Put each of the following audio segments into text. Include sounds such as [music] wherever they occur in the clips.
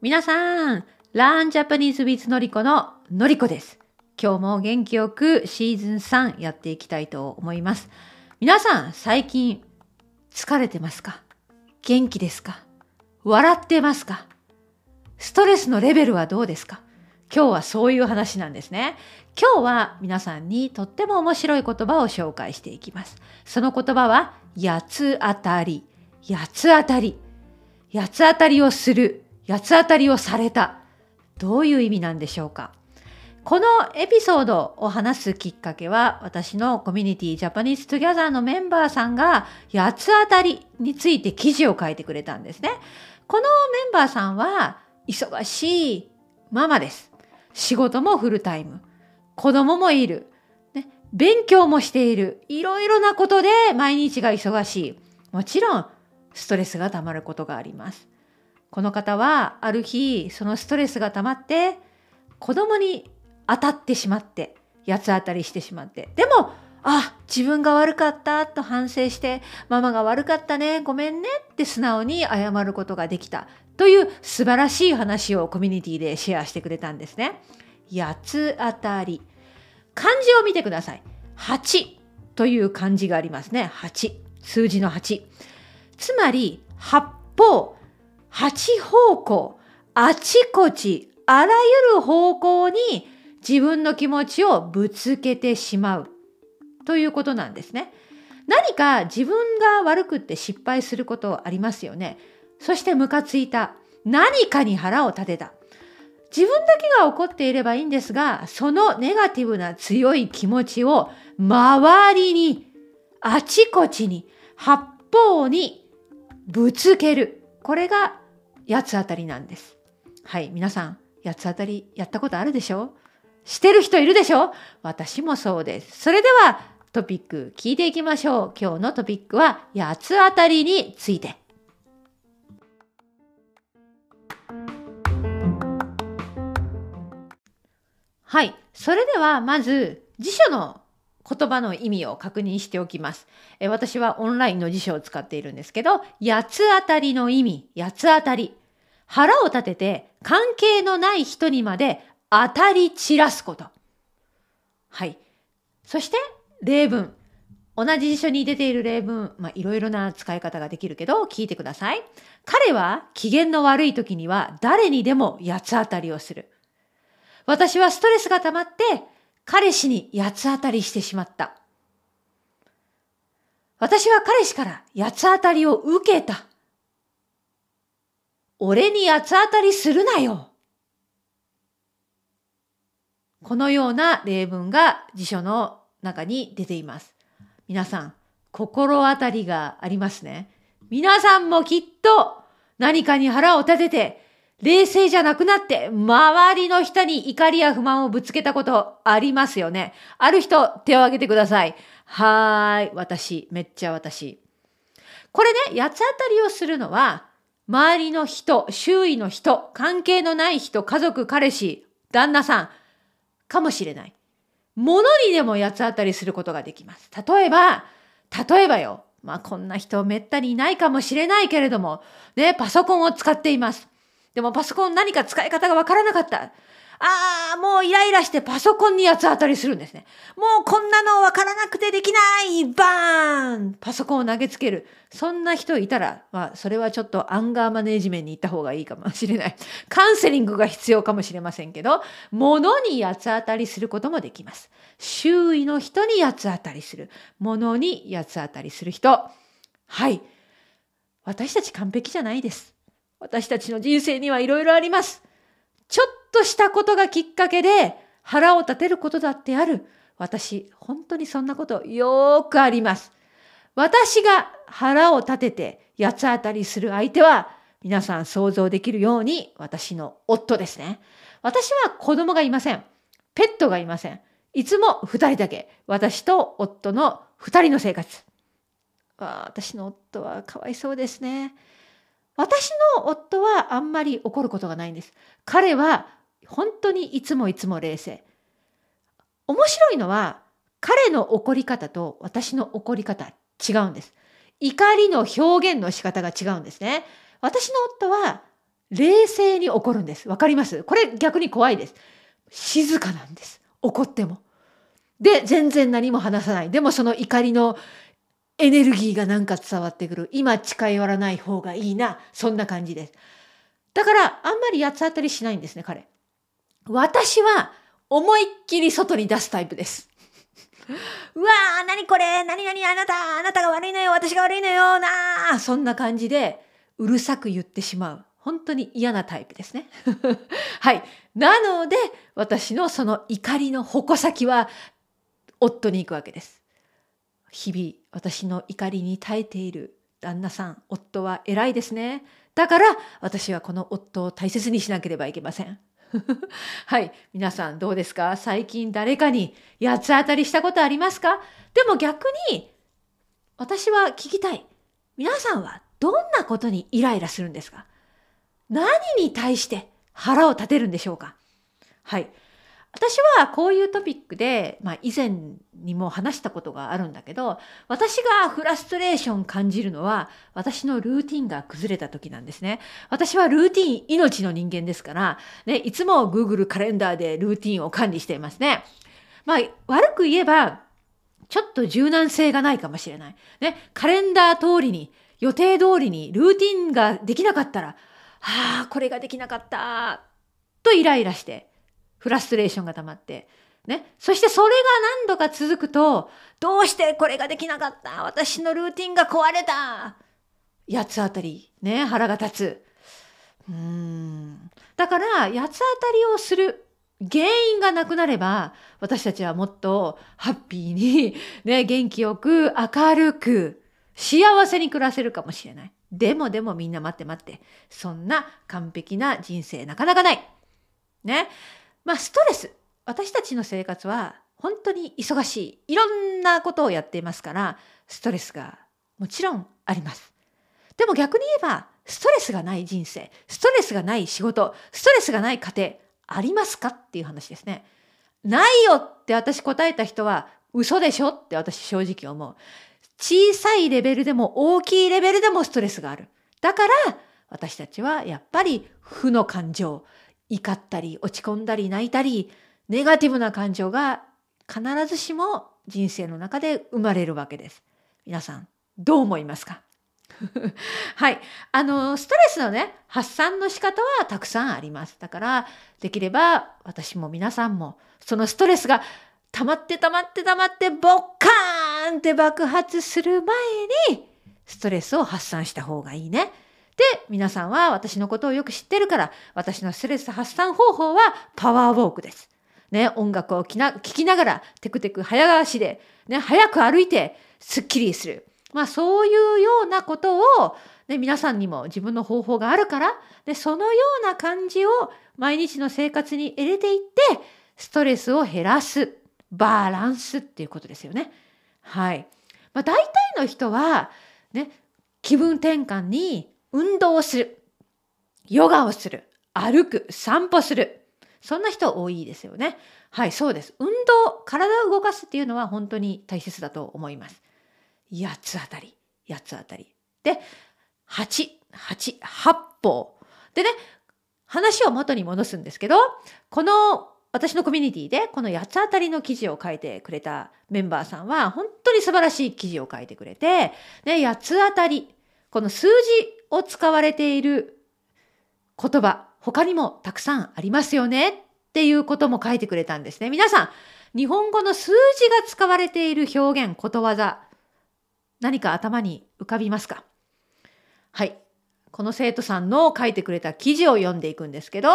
皆さん、Learn Japanese with のりこののりこです。今日も元気よくシーズン3やっていきたいと思います。皆さん、最近疲れてますか？元気ですか？笑ってますか？ストレスのレベルはどうですか？今日はそういう話なんですね。今日は皆さんにとっても面白い言葉を紹介していきます。その言葉は、八つ当たり。八つ当たり。八つ当たりをする。八つ当たりをされた。どういう意味なんでしょうかこのエピソードを話すきっかけは私のコミュニティジャパニーズトギャザーのメンバーさんが八つ当たりについて記事を書いてくれたんですね。このメンバーさんは忙しいママです。仕事もフルタイム。子供もいる。ね、勉強もしている。いろいろなことで毎日が忙しい。もちろんストレスがたまることがあります。この方はある日そのストレスが溜まって子供に当たってしまって八つ当たりしてしまってでもあ自分が悪かったと反省してママが悪かったねごめんねって素直に謝ることができたという素晴らしい話をコミュニティでシェアしてくれたんですね。八つ当たり漢字を見てください。8という漢字がありますね。8数字の8つまり八方八方向、あちこち、あらゆる方向に自分の気持ちをぶつけてしまうということなんですね。何か自分が悪くって失敗することありますよね。そしてムカついた。何かに腹を立てた。自分だけが怒っていればいいんですが、そのネガティブな強い気持ちを周りに、あちこちに、八方にぶつける。これが八つ当たりなんです。はい、皆さん、八つ当たりやったことあるでしょしてる人いるでしょ私もそうです。それではトピック聞いていきましょう。今日のトピックは八つ当たりについて。はい、それではまず辞書の言葉の意味を確認しておきます。え私はオンラインの辞書を使っているんですけど、八つ当たりの意味、八つ当たり。腹を立てて関係のない人にまで当たり散らすこと。はい。そして例文。同じ辞書に出ている例文、まあ、いろいろな使い方ができるけど、聞いてください。彼は機嫌の悪い時には誰にでも八つ当たりをする。私はストレスが溜まって彼氏に八つ当たりしてしまった。私は彼氏から八つ当たりを受けた。俺に八つ当たりするなよ。このような例文が辞書の中に出ています。皆さん、心当たりがありますね。皆さんもきっと何かに腹を立てて、冷静じゃなくなって、周りの人に怒りや不満をぶつけたことありますよね。ある人、手を挙げてください。はーい、私、めっちゃ私。これね、八つ当たりをするのは、周りの人、周囲の人、関係のない人、家族、彼氏、旦那さん、かもしれない。物にでも八つ当たりすることができます。例えば、例えばよ。まあこんな人めったにいないかもしれないけれども、ね、パソコンを使っています。でもパソコン何か使い方がわからなかった。ああ、もうイライラしてパソコンに八つ当たりするんですね。もうこんなのわからなくてできないバーンパソコンを投げつける。そんな人いたら、まあ、それはちょっとアンガーマネージメントに行った方がいいかもしれない。カウンセリングが必要かもしれませんけど、物に八つ当たりすることもできます。周囲の人に八つ当たりする。物に八つ当たりする人。はい。私たち完璧じゃないです。私たちの人生にはいろいろあります。ちょっとしたことがきっかけで腹を立てることだってある。私、本当にそんなことよーくあります。私が腹を立てて八つ当たりする相手は皆さん想像できるように私の夫ですね。私は子供がいません。ペットがいません。いつも二人だけ。私と夫の二人の生活。私の夫はかわいそうですね。私の夫はあんまり怒ることがないんです。彼は本当にいつもいつも冷静。面白いのは彼の怒り方と私の怒り方違うんです。怒りの表現の仕方が違うんですね。私の夫は冷静に怒るんです。わかります？これ逆に怖いです。静かなんです。怒っても。で、全然何も話さない。でもその怒りのエネルギーがなんか伝わってくる。今近寄らない方がいいな。そんな感じです。だから、あんまり八つ当たりしないんですね、彼。私は思いっきり外に出すタイプです。[laughs] うわー、なにこれ？なになにあなた？あなたが悪いのよ私が悪いのよなーそんな感じで、うるさく言ってしまう。本当に嫌なタイプですね。[laughs] はい。なので、私のその怒りの矛先は、夫に行くわけです。日々、私の怒りに耐えている旦那さん、夫は偉いですね。だから、私はこの夫を大切にしなければいけません。[laughs] はい。皆さんどうですか？最近誰かに八つ当たりしたことありますか？でも逆に、私は聞きたい。皆さんはどんなことにイライラするんですか？何に対して腹を立てるんでしょうか？はい。私はこういうトピックで、まあ以前にも話したことがあるんだけど、私がフラストレーション感じるのは、私のルーティンが崩れた時なんですね。私はルーティン命の人間ですから、ね、いつも Google カレンダーでルーティンを管理していますね。まあ悪く言えば、ちょっと柔軟性がないかもしれない。ね、カレンダー通りに、予定通りにルーティンができなかったら、はあ、これができなかった、とイライラして、フラストレーションが溜まって、ね。そしてそれが何度か続くと、どうしてこれができなかった？私のルーティンが壊れた八つ当たり、ね、腹が立つ。うん。だから、八つ当たりをする原因がなくなれば、私たちはもっとハッピーに、ね、元気よく、明るく、幸せに暮らせるかもしれない。でもでもみんな待って待って。そんな完璧な人生なかなかない。ね。まあストレス。私たちの生活は本当に忙しい。いろんなことをやっていますから、ストレスがもちろんあります。でも逆に言えば、ストレスがない人生、ストレスがない仕事、ストレスがない家庭、ありますかっていう話ですね。ないよって私答えた人は嘘でしょって私正直思う。小さいレベルでも大きいレベルでもストレスがある。だから私たちはやっぱり負の感情、怒ったり落ち込んだり泣いたり、ネガティブな感情が必ずしも人生の中で生まれるわけです。皆さん、どう思いますか？[laughs] はい。あの、ストレスのね、発散の仕方はたくさんあります。だから、できれば私も皆さんも、そのストレスが溜まって溜まって溜まってボッカーンって爆発する前にストレスを発散した方がいいね。で、皆さんは私のことをよく知ってるから、私のストレス発散方法はパワーウォークです。ね、音楽を聴きながら、テクテク早足で、ね、早く歩いて、スッキリする。まあ、そういうようなことを、ね、皆さんにも自分の方法があるから、で、そのような感じを毎日の生活に入れていって、ストレスを減らす。バランスっていうことですよね。はい。まあ、大体の人は、ね、気分転換に運動をする。ヨガをする。歩く。散歩する。そんな人多いですよね。はい、そうです。運動、体を動かすっていうのは本当に大切だと思います。8つあたり。8つあたり。で、8、8、8歩。でね、話を元に戻すんですけど、この私のコミュニティでこの八つ当たりの記事を書いてくれたメンバーさんは本当に素晴らしい記事を書いてくれて、ね、八つ当たり、この数字を使われている言葉、他にもたくさんありますよねっていうことも書いてくれたんですね。皆さん、日本語の数字が使われている表現、ことわざ、何か頭に浮かびますか？はい。この生徒さんの書いてくれた記事を読んでいくんですけど、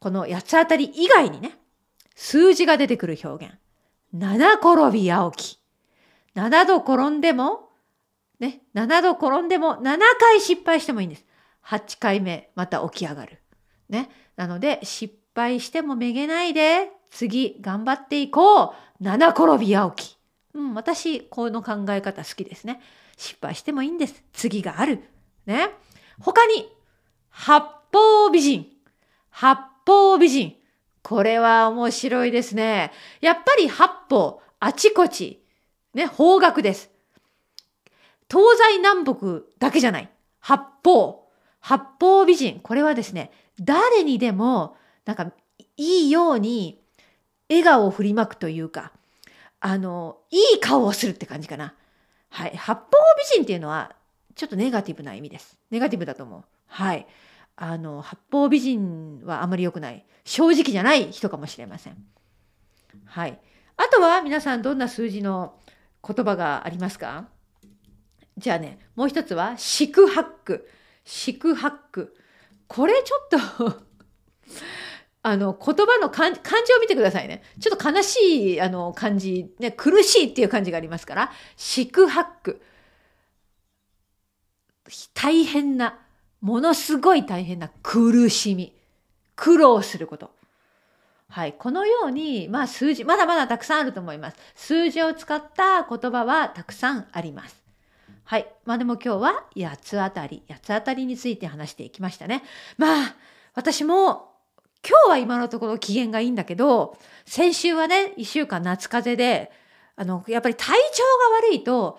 この八つ当たり以外にね、数字が出てくる表現。七転び八起き。七度転んでも、ね、七度転んでも7回失敗してもいいんです。8回目また起き上がる。ね。なので失敗してもめげないで、次頑張っていこう。七転び八起き。うん、私、この考え方好きですね。失敗してもいいんです。次がある。ね。他に、八方美人。八方美人。これは面白いですね。やっぱり八方、あちこち、ね、方角です。東西南北だけじゃない。八方。八方美人。これはですね、誰にでも、なんか、いいように、笑顔を振りまくというか、あの、いい顔をするって感じかな。はい。八方美人っていうのは、ちょっとネガティブな意味です。ネガティブだと思う。はい。あの、八方美人はあまり良くない。正直じゃない人かもしれません。はい。あとは皆さんどんな数字の言葉がありますか？じゃあね、もう一つは、四苦八苦。四苦八苦。これちょっと [laughs] あの、言葉の漢字を見てくださいね。ちょっと悲しい、あの、漢字、ね、苦しいっていう漢字がありますから、四苦八苦。大変な、ものすごい大変な苦しみ。苦労すること。はい。このように、まあ数字、まだまだたくさんあると思います。数字を使った言葉はたくさんあります。はい。まあでも今日は八つ当たり、八つ当たりについて話していきましたね。まあ、私も今日は今のところ機嫌がいいんだけど、先週はね、一週間夏風邪で、あの、やっぱり体調が悪いと、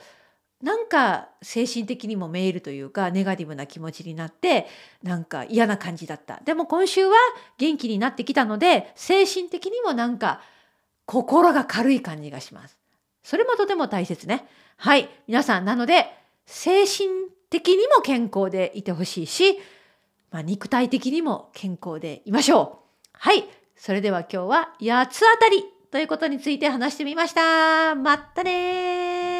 なんか精神的にもメールというかネガティブな気持ちになってなんか嫌な感じだったでも今週は元気になってきたので精神的にもなんか心が軽い感じがしますそれもとても大切ね。はい。皆さんなので精神的にも健康でいてほしいし、まあ、肉体的にも健康でいましょう。はい。それでは今日は八つ当たりということについて話してみました。まったね